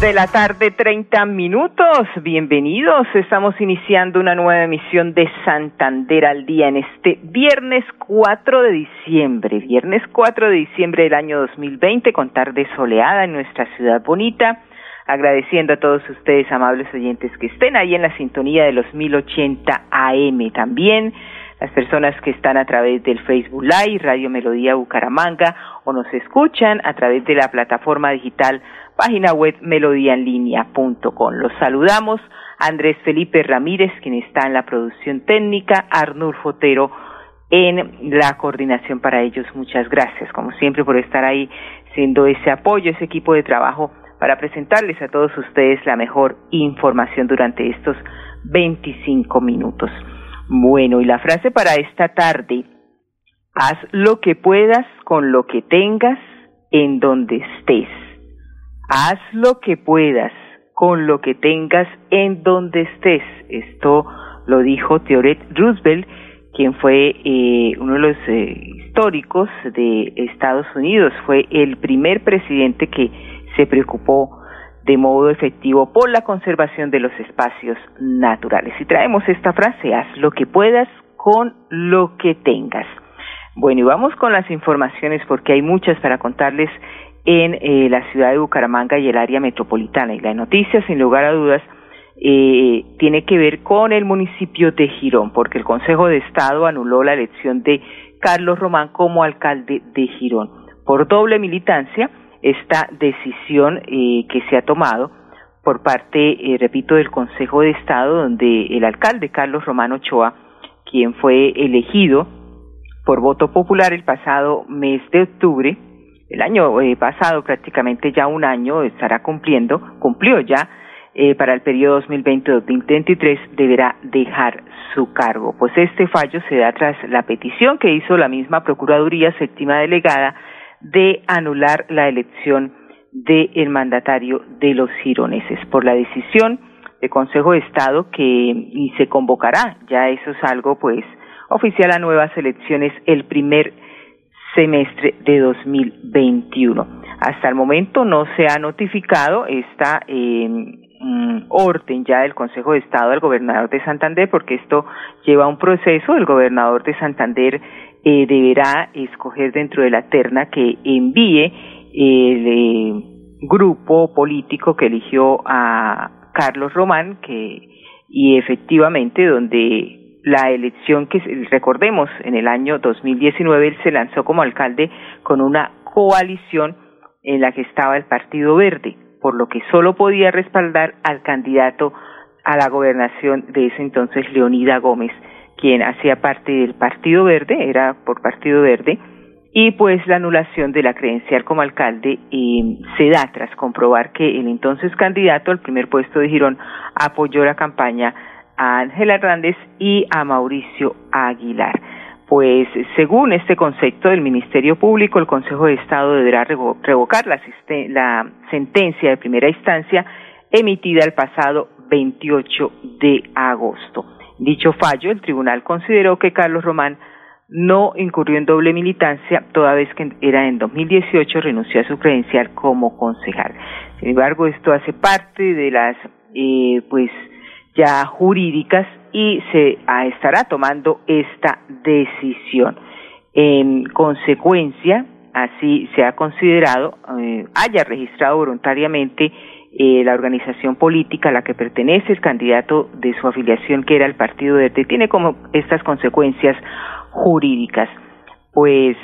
De la tarde, treinta minutos. Bienvenidos. Estamos iniciando una nueva emisión de Santander al día en este viernes 4 de diciembre. Viernes 4 de diciembre del año 2020 con tarde soleada en nuestra ciudad bonita. Agradeciendo a todos ustedes, amables oyentes, que estén ahí en la sintonía de los 1080 AM también las personas que están a través del Facebook Live, Radio Melodía Bucaramanga, o nos escuchan a través de la plataforma digital página web melodíaenlínea.com. Los saludamos. Andrés Felipe Ramírez, quien está en la producción técnica, Arnur Fotero en la coordinación para ellos. Muchas gracias, como siempre, por estar ahí siendo ese apoyo, ese equipo de trabajo para presentarles a todos ustedes la mejor información durante estos 25 minutos. Bueno, y la frase para esta tarde, haz lo que puedas con lo que tengas en donde estés. Haz lo que puedas con lo que tengas en donde estés. Esto lo dijo Theodore Roosevelt, quien fue eh, uno de los eh, históricos de Estados Unidos. Fue el primer presidente que se preocupó de modo efectivo por la conservación de los espacios naturales. Y traemos esta frase, haz lo que puedas con lo que tengas. Bueno, y vamos con las informaciones porque hay muchas para contarles en eh, la ciudad de Bucaramanga y el área metropolitana. Y la noticia, sin lugar a dudas, eh, tiene que ver con el municipio de Girón, porque el Consejo de Estado anuló la elección de Carlos Román como alcalde de Girón por doble militancia esta decisión eh, que se ha tomado por parte, eh, repito, del Consejo de Estado, donde el alcalde Carlos Romano Ochoa, quien fue elegido por voto popular el pasado mes de octubre, el año eh, pasado prácticamente ya un año estará cumpliendo, cumplió ya para el periodo 2020-2023 deberá dejar su cargo. Pues este fallo se da tras la petición que hizo la misma Procuraduría Séptima Delegada de anular la elección del mandatario de los gironeses por la decisión del Consejo de Estado que y se convocará, ya eso es algo pues oficial a nuevas elecciones el primer semestre de 2021. Hasta el momento no se ha notificado esta eh, orden ya del Consejo de Estado al gobernador de Santander porque esto lleva un proceso. El gobernador de Santander eh, deberá escoger dentro de la terna que envíe el eh, grupo político que eligió a Carlos Román, que y efectivamente donde la elección que recordemos en el año 2019 él se lanzó como alcalde con una coalición en la que estaba el Partido Verde, por lo que solo podía respaldar al candidato a la gobernación de ese entonces Leonida Gómez quien hacía parte del Partido Verde, era por Partido Verde, y pues la anulación de la credencial como alcalde se da tras comprobar que el entonces candidato al primer puesto de Girón apoyó la campaña a Ángela Hernández y a Mauricio Aguilar. Pues según este concepto del Ministerio Público, el Consejo de Estado deberá revocar la, sentencia de primera instancia emitida el pasado 28 de agosto. Dicho fallo, el tribunal consideró que Carlos Román no incurrió en doble militancia, toda vez que era en 2018 renunció a su credencial como concejal. Sin embargo, esto hace parte de las, eh, pues, ya jurídicas y se estará tomando esta decisión. En consecuencia, así se ha considerado, eh, haya registrado voluntariamente eh, la organización política a la que pertenece el candidato de su afiliación, que era el Partido Verde, tiene como estas consecuencias jurídicas. Pues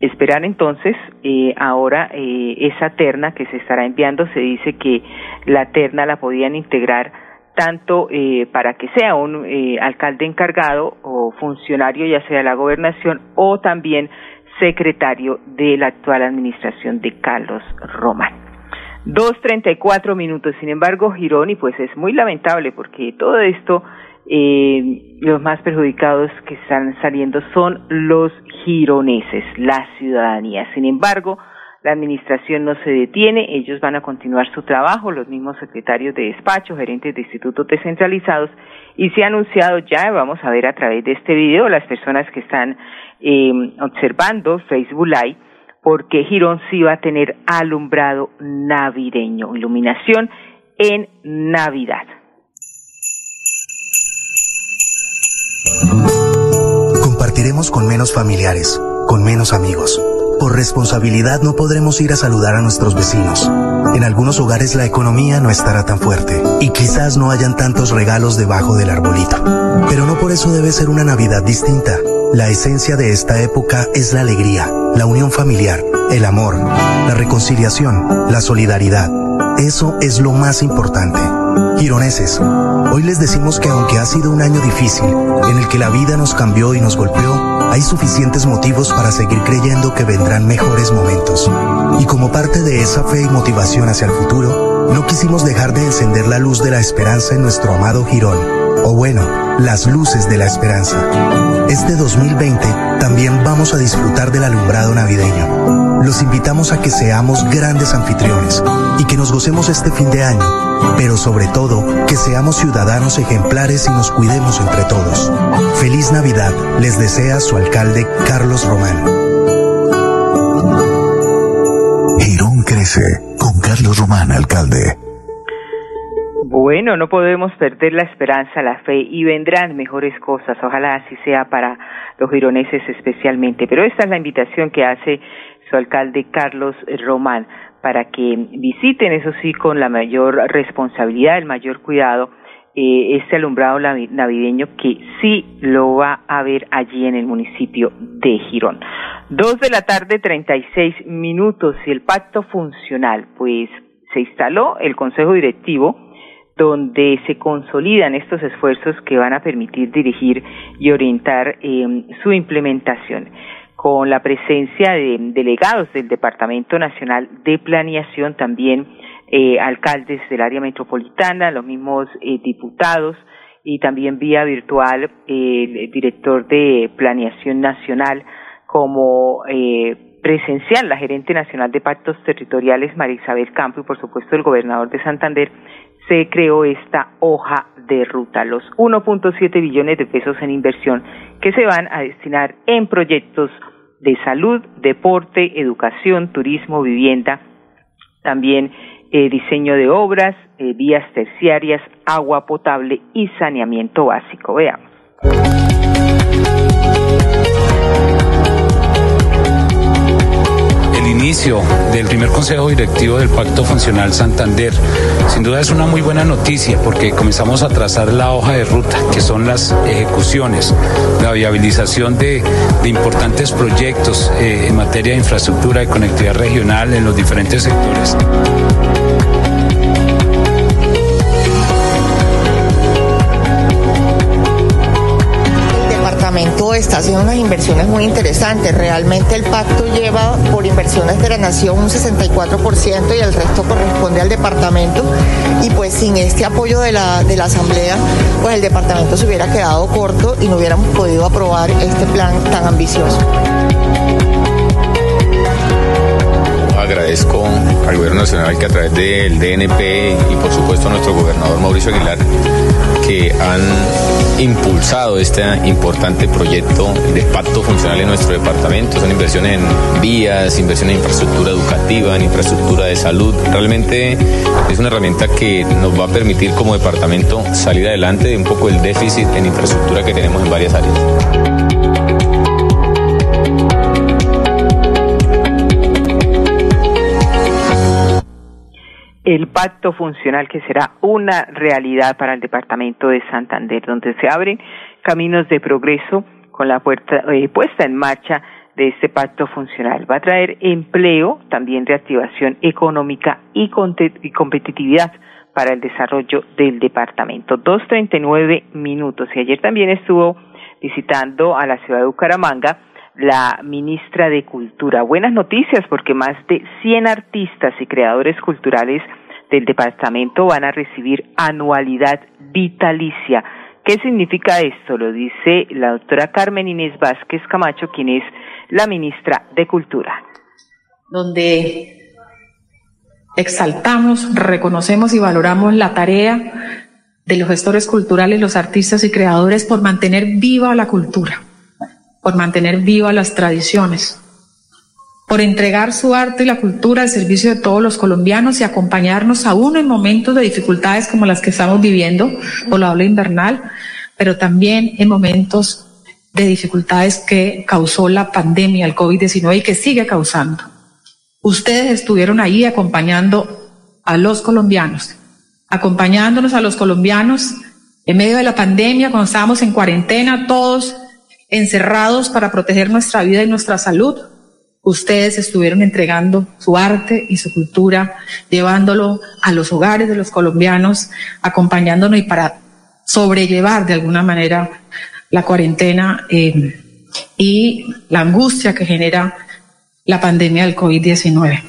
esperar entonces eh, ahora eh, esa terna que se estará enviando, se dice que la terna la podían integrar tanto eh, para que sea un eh, alcalde encargado o funcionario ya sea la gobernación o también secretario de la actual administración de Carlos Román. Dos treinta y cuatro minutos. Sin embargo, Girón, y pues es muy lamentable porque todo esto, eh, los más perjudicados que están saliendo son los gironeses, la ciudadanía. Sin embargo, la administración no se detiene, ellos van a continuar su trabajo, los mismos secretarios de despacho, gerentes de institutos descentralizados, y se ha anunciado ya, vamos a ver a través de este video, las personas que están eh, observando Facebook Live, porque Girón sí va a tener alumbrado navideño, iluminación en Navidad. Compartiremos con menos familiares, con menos amigos por responsabilidad no podremos ir a saludar a nuestros vecinos. En algunos hogares la economía no estará tan fuerte y quizás no hayan tantos regalos debajo del arbolito. Pero no por eso debe ser una Navidad distinta. La esencia de esta época es la alegría, la unión familiar, el amor, la reconciliación, la solidaridad. Eso es lo más importante. Gironeses, hoy les decimos que aunque ha sido un año difícil, en el que la vida nos cambió y nos golpeó, hay suficientes motivos para seguir creyendo que vendrán mejores momentos. Y como parte de esa fe y motivación hacia el futuro, no quisimos dejar de encender la luz de la esperanza en nuestro amado Girón, o bueno, las luces de la esperanza. Este 2020 también vamos a disfrutar del alumbrado navideño. Los invitamos a que seamos grandes anfitriones y que nos gocemos este fin de año, pero sobre todo que seamos ciudadanos ejemplares y nos cuidemos entre todos. Feliz Navidad les desea su alcalde Carlos Román. Girón crece con Carlos Román, alcalde. Bueno, no podemos perder la esperanza, la fe y vendrán mejores cosas. Ojalá así sea para los gironeses especialmente. Pero esta es la invitación que hace su alcalde Carlos Román para que visiten, eso sí, con la mayor responsabilidad, el mayor cuidado, eh, este alumbrado navideño que sí lo va a ver allí en el municipio de Girón. Dos de la tarde, treinta y seis minutos y el pacto funcional, pues se instaló el Consejo Directivo donde se consolidan estos esfuerzos que van a permitir dirigir y orientar eh, su implementación. Con la presencia de delegados del Departamento Nacional de Planeación, también eh, alcaldes del área metropolitana, los mismos eh, diputados y también vía virtual el director de Planeación Nacional como presencial la gerente nacional de pactos territoriales María Isabel Campo y por supuesto el gobernador de Santander se creó esta hoja de ruta, los 1.7 billones de pesos en inversión que se van a destinar en proyectos de salud, deporte, educación, turismo, vivienda, también eh, diseño de obras, eh, vías terciarias, agua potable y saneamiento básico. Veamos inicio del primer consejo directivo del Pacto Funcional Santander. Sin duda es una muy buena noticia porque comenzamos a trazar la hoja de ruta, que son las ejecuciones, la viabilización de, importantes proyectos eh, en materia de infraestructura y conectividad regional en los diferentes sectores. Está haciendo unas inversiones muy interesantes. Realmente el pacto lleva por inversiones de la nación un 64% y el resto corresponde al departamento. Y pues sin este apoyo de la, de la Asamblea, pues el departamento se hubiera quedado corto y no hubiéramos podido aprobar este plan tan ambicioso. Agradezco al Gobierno Nacional que a través del DNP y por supuesto a nuestro gobernador Mauricio Aguilar que han impulsado este importante proyecto de pacto funcional en nuestro departamento. Son inversiones en vías, inversiones en infraestructura educativa, en infraestructura de salud. Realmente es una herramienta que nos va a permitir como departamento salir adelante de un poco el déficit en infraestructura que tenemos en varias áreas. El pacto funcional que será una realidad para el departamento de Santander, donde se abren caminos de progreso con la eh, puesta en marcha de este pacto funcional. Va a traer empleo, también reactivación económica y, y competitividad para el desarrollo del departamento. Dos treinta y nueve minutos. Y ayer también estuvo visitando a la ciudad de Bucaramanga la ministra de Cultura. Buenas noticias porque más de 100 artistas y creadores culturales del departamento van a recibir anualidad vitalicia. ¿Qué significa esto? Lo dice la doctora Carmen Inés Vázquez Camacho, quien es la ministra de Cultura. Donde exaltamos, reconocemos y valoramos la tarea de los gestores culturales, los artistas y creadores por mantener viva la cultura, por mantener viva las tradiciones, por entregar su arte y la cultura al servicio de todos los colombianos y acompañarnos aún en momentos de dificultades como las que estamos viviendo por la ola invernal, pero también en momentos de dificultades que causó la pandemia, el COVID-19 y que sigue causando. Ustedes estuvieron ahí acompañando a los colombianos acompañándonos a los colombianos en medio de la pandemia, cuando estábamos en cuarentena, todos encerrados para proteger nuestra vida y nuestra salud. Ustedes estuvieron entregando su arte y su cultura, llevándolo a los hogares de los colombianos, acompañándonos y para sobrellevar de alguna manera la cuarentena eh, y la angustia que genera la pandemia del COVID-19.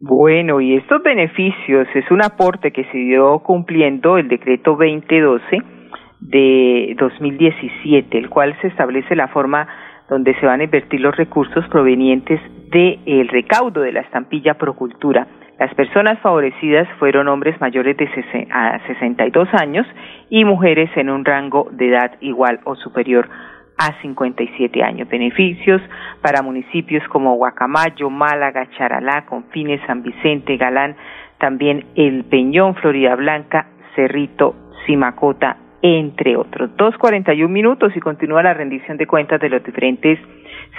Bueno, y estos beneficios es un aporte que se dio cumpliendo el decreto 2012 de 2017, el cual se establece la forma donde se van a invertir los recursos provenientes del recaudo de la estampilla Procultura. Las personas favorecidas fueron hombres mayores de a 62 años y mujeres en un rango de edad igual o superior a 57 años. Beneficios para municipios como Guacamayo, Málaga, Charalá, Confines, San Vicente, Galán, también El Peñón, Florida Blanca, Cerrito, Simacota, entre otros. Dos cuarenta y un minutos y continúa la rendición de cuentas de los diferentes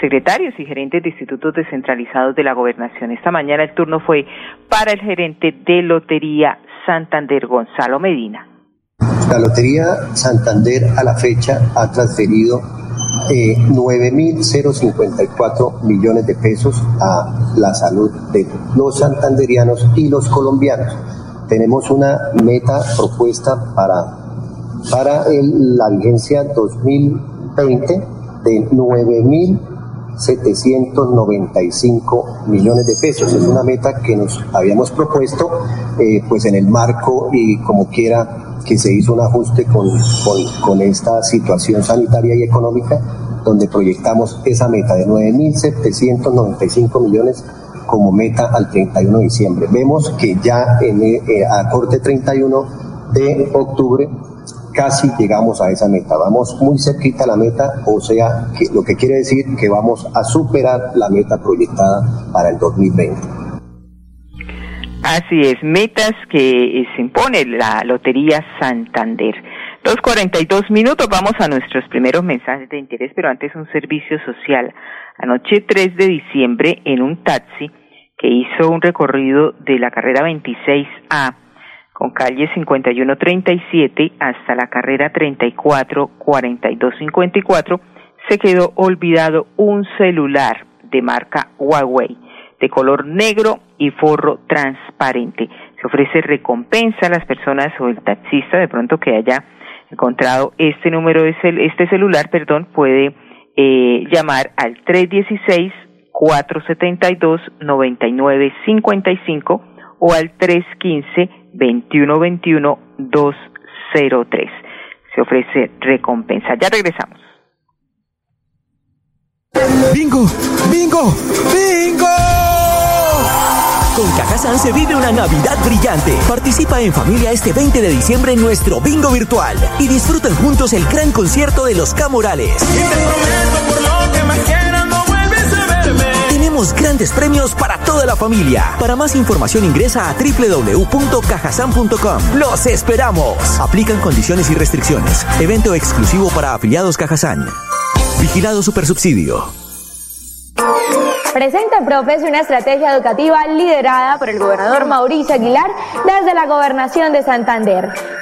secretarios y gerentes de institutos descentralizados de la gobernación. Esta mañana el turno fue para el gerente de Lotería Santander, Gonzalo Medina. La Lotería Santander a la fecha ha transferido eh, 9.054 millones de pesos a la salud de los santanderianos y los colombianos. Tenemos una meta propuesta para, para la vigencia 2020 de 9.795 millones de pesos. Es una meta que nos habíamos propuesto eh, pues en el marco y como quiera que se hizo un ajuste con, con, esta situación sanitaria y económica, donde proyectamos esa meta de 9.795 millones como meta al 31 de diciembre. Vemos que ya en, eh, a corte 31 de octubre casi llegamos a esa meta. Vamos muy cerquita a la meta, o sea, lo que quiere decir que vamos a superar la meta proyectada para el 2020. Así es, metas que se impone la Lotería Santander. Y dos minutos, vamos a nuestros primeros mensajes de interés, pero antes un servicio social. Anoche 3 de diciembre, en un taxi que hizo un recorrido de la carrera 26A con calle 5137 hasta la carrera 344254, se quedó olvidado un celular de marca Huawei de color negro y forro transparente. Se ofrece recompensa a las personas o el taxista de pronto que haya encontrado este número de este celular, perdón, puede eh, llamar al 316 472 9955 o al 315 2121 203. Se ofrece recompensa. Ya regresamos. Bingo, bingo, bingo. Con Cajazán se vive una Navidad brillante. Participa en familia este 20 de diciembre en nuestro bingo virtual y disfruten juntos el gran concierto de los Camorales. Grandes premios para toda la familia. Para más información ingresa a www.cajasan.com. ¡Los esperamos! Aplican condiciones y restricciones. Evento exclusivo para afiliados Cajazán. Vigilado Supersubsidio. Presenta Profes una estrategia educativa liderada por el gobernador Mauricio Aguilar desde la gobernación de Santander.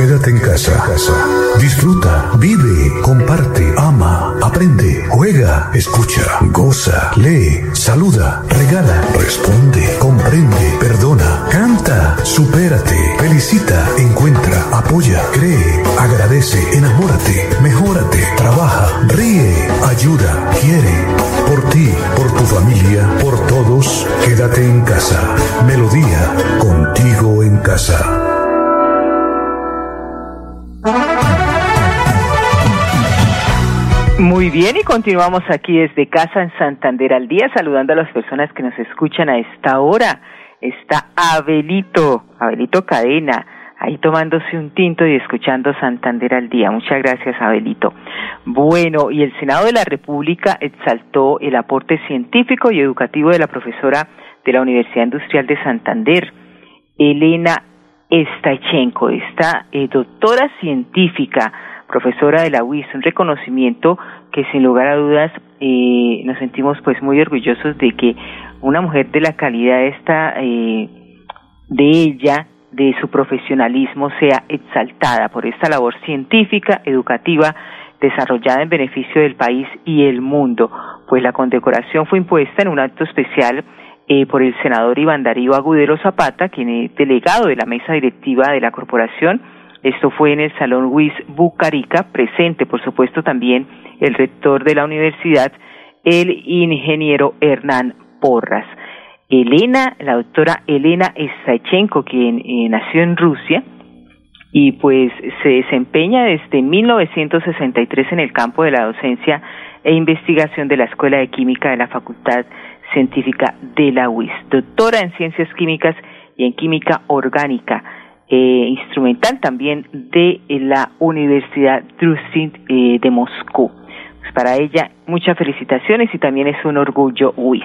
Quédate en casa. Disfruta, vive, comparte, ama, aprende, juega, escucha, goza, lee, saluda, regala, responde, comprende, perdona, canta, supérate, felicita, encuentra, apoya, cree, agradece, enamórate, mejórate, trabaja, ríe, ayuda, continuamos aquí desde casa en Santander al día, saludando a las personas que nos escuchan a esta hora. Está Abelito, Abelito Cadena, ahí tomándose un tinto y escuchando Santander al día. Muchas gracias, Abelito. Bueno, y el Senado de la República exaltó el aporte científico y educativo de la profesora de la Universidad Industrial de Santander, Elena Estachenko, esta eh, doctora científica profesora de la UIS, un reconocimiento que sin lugar a dudas eh, nos sentimos pues muy orgullosos de que una mujer de la calidad esta eh, de ella, de su profesionalismo sea exaltada por esta labor científica, educativa, desarrollada en beneficio del país y el mundo. Pues la condecoración fue impuesta en un acto especial eh, por el senador Iván Darío Agudero Zapata, quien es delegado de la mesa directiva de la corporación, esto fue en el Salón Luis Bucarica, presente por supuesto también el rector de la universidad, el ingeniero Hernán Porras. Elena, la doctora Elena Estachenko, quien eh, nació en Rusia y pues se desempeña desde 1963 en el campo de la docencia e investigación de la Escuela de Química de la Facultad Científica de la UIS, doctora en Ciencias Químicas y en Química Orgánica eh, instrumental también de la Universidad Druzhkov eh, de Moscú. Pues para ella, muchas felicitaciones y también es un orgullo WIS.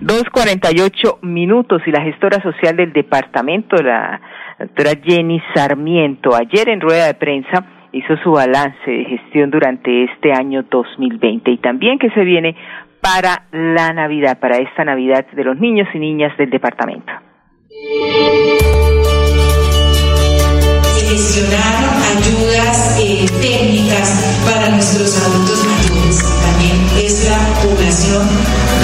2.48 minutos y la gestora social del departamento, la doctora Jenny Sarmiento, ayer en rueda de prensa hizo su balance de gestión durante este año 2020 y también que se viene para la Navidad, para esta Navidad de los niños y niñas del departamento gestionar ayudas eh, técnicas para nuestros adultos mayores. También es la población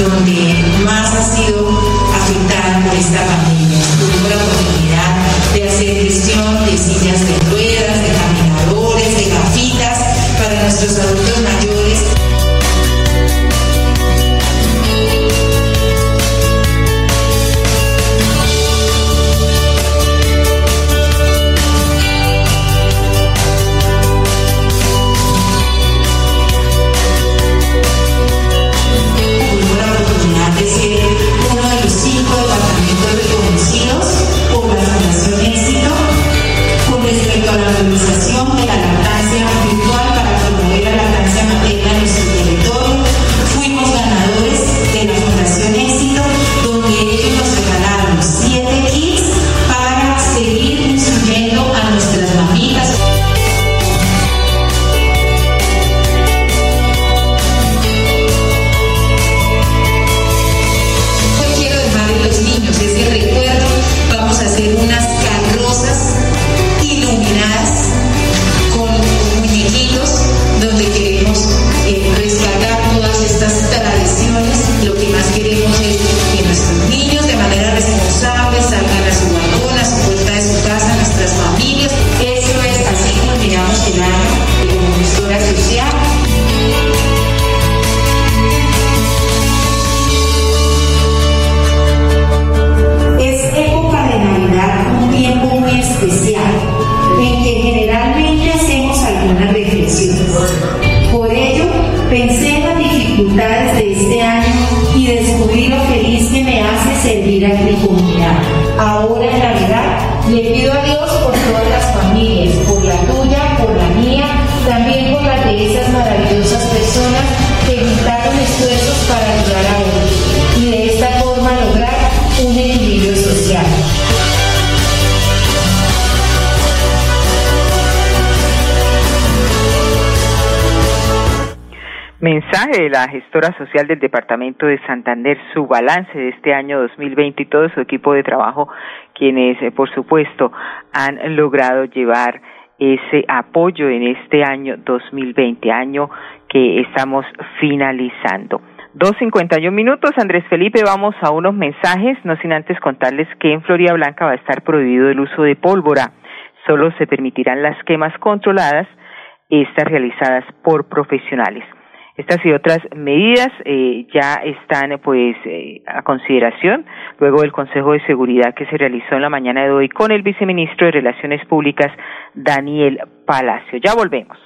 donde más ha sido afectada por esta pandemia. Tuvimos la oportunidad de hacer gestión de sillas de ruedas, de caminadores, de gafitas para nuestros adultos mayores. Por todas las familias, Mensaje de la gestora social del Departamento de Santander, su balance de este año 2020 y todo su equipo de trabajo, quienes, eh, por supuesto, han logrado llevar ese apoyo en este año 2020, año que estamos finalizando. Dos cincuenta y un minutos, Andrés Felipe, vamos a unos mensajes, no sin antes contarles que en Florida Blanca va a estar prohibido el uso de pólvora. Solo se permitirán las quemas controladas, estas realizadas por profesionales. Estas y otras medidas eh, ya están pues eh, a consideración luego del Consejo de Seguridad que se realizó en la mañana de hoy con el viceministro de Relaciones Públicas Daniel Palacio. Ya volvemos.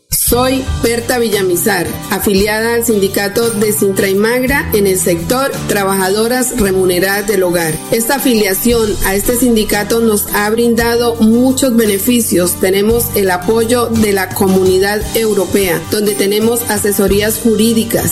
Soy Berta Villamizar, afiliada al sindicato de Sintra y Magra en el sector Trabajadoras Remuneradas del Hogar. Esta afiliación a este sindicato nos ha brindado muchos beneficios. Tenemos el apoyo de la comunidad europea, donde tenemos asesorías jurídicas,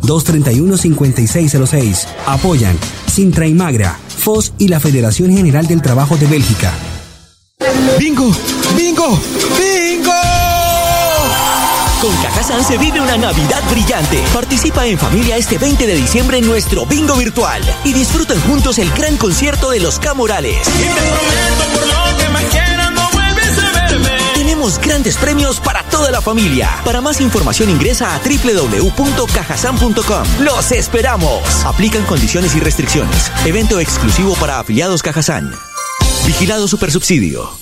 322-231-5606. Apoyan Sintra y Magra, FOS y la Federación General del Trabajo de Bélgica. ¡Bingo! ¡Bingo! ¡Bingo! Con Cajazán se vive una Navidad brillante. Participa en familia este 20 de diciembre en nuestro bingo virtual y disfruten juntos el gran concierto de los Camorales. Grandes premios para toda la familia. Para más información ingresa a www.cajazán.com. ¡Los esperamos! Aplican condiciones y restricciones. Evento exclusivo para afiliados Cajazán. Vigilado Supersubsidio.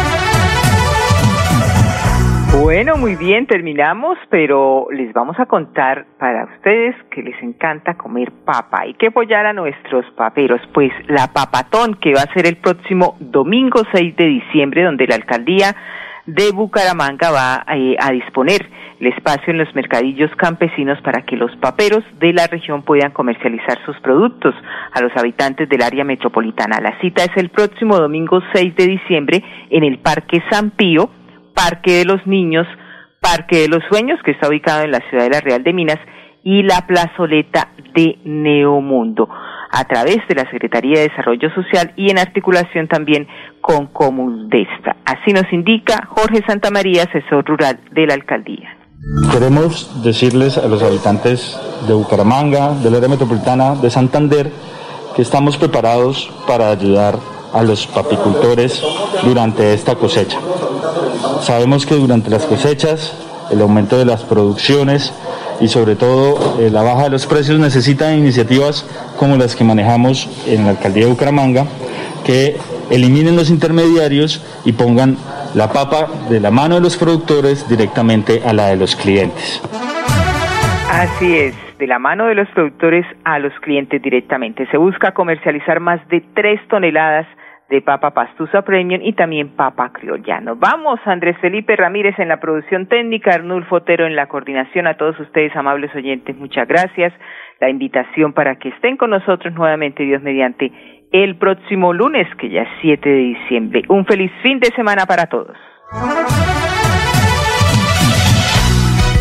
Bueno, muy bien, terminamos, pero les vamos a contar para ustedes que les encanta comer papa. Hay que apoyar a nuestros paperos, pues la papatón que va a ser el próximo domingo 6 de diciembre, donde la alcaldía de Bucaramanga va eh, a disponer el espacio en los mercadillos campesinos para que los paperos de la región puedan comercializar sus productos a los habitantes del área metropolitana. La cita es el próximo domingo 6 de diciembre en el Parque San Pío, Parque de los Niños, Parque de los Sueños, que está ubicado en la ciudad de la Real de Minas, y la plazoleta de Neomundo, a través de la Secretaría de Desarrollo Social y en articulación también con Comundesta. Así nos indica Jorge Santamaría, asesor rural de la alcaldía. Queremos decirles a los habitantes de Bucaramanga, del área metropolitana de Santander, que estamos preparados para ayudar a los papicultores durante esta cosecha. Sabemos que durante las cosechas el aumento de las producciones y sobre todo eh, la baja de los precios necesitan iniciativas como las que manejamos en la alcaldía de Bucaramanga, que eliminen los intermediarios y pongan la papa de la mano de los productores directamente a la de los clientes. Así es, de la mano de los productores a los clientes directamente. Se busca comercializar más de tres toneladas de papa pastusa premium y también papa criollano. Vamos, Andrés Felipe Ramírez en la producción técnica, Arnulfo Otero en la coordinación. A todos ustedes, amables oyentes, muchas gracias. La invitación para que estén con nosotros nuevamente, Dios mediante, el próximo lunes, que ya es 7 de diciembre. Un feliz fin de semana para todos.